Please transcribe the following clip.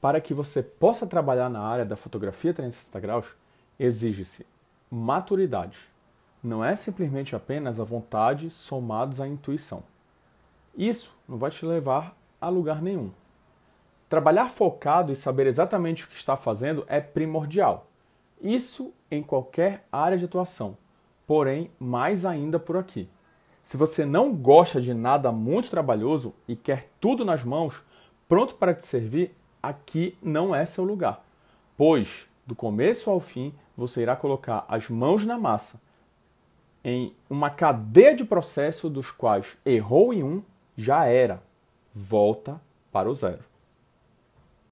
Para que você possa trabalhar na área da fotografia 360 graus, exige-se maturidade. Não é simplesmente apenas a vontade somados à intuição. Isso não vai te levar a lugar nenhum. Trabalhar focado e saber exatamente o que está fazendo é primordial. Isso em qualquer área de atuação, porém, mais ainda por aqui. Se você não gosta de nada muito trabalhoso e quer tudo nas mãos, pronto para te servir, aqui não é seu lugar. Pois, do começo ao fim, você irá colocar as mãos na massa em uma cadeia de processo dos quais errou em um, já era. Volta para o zero.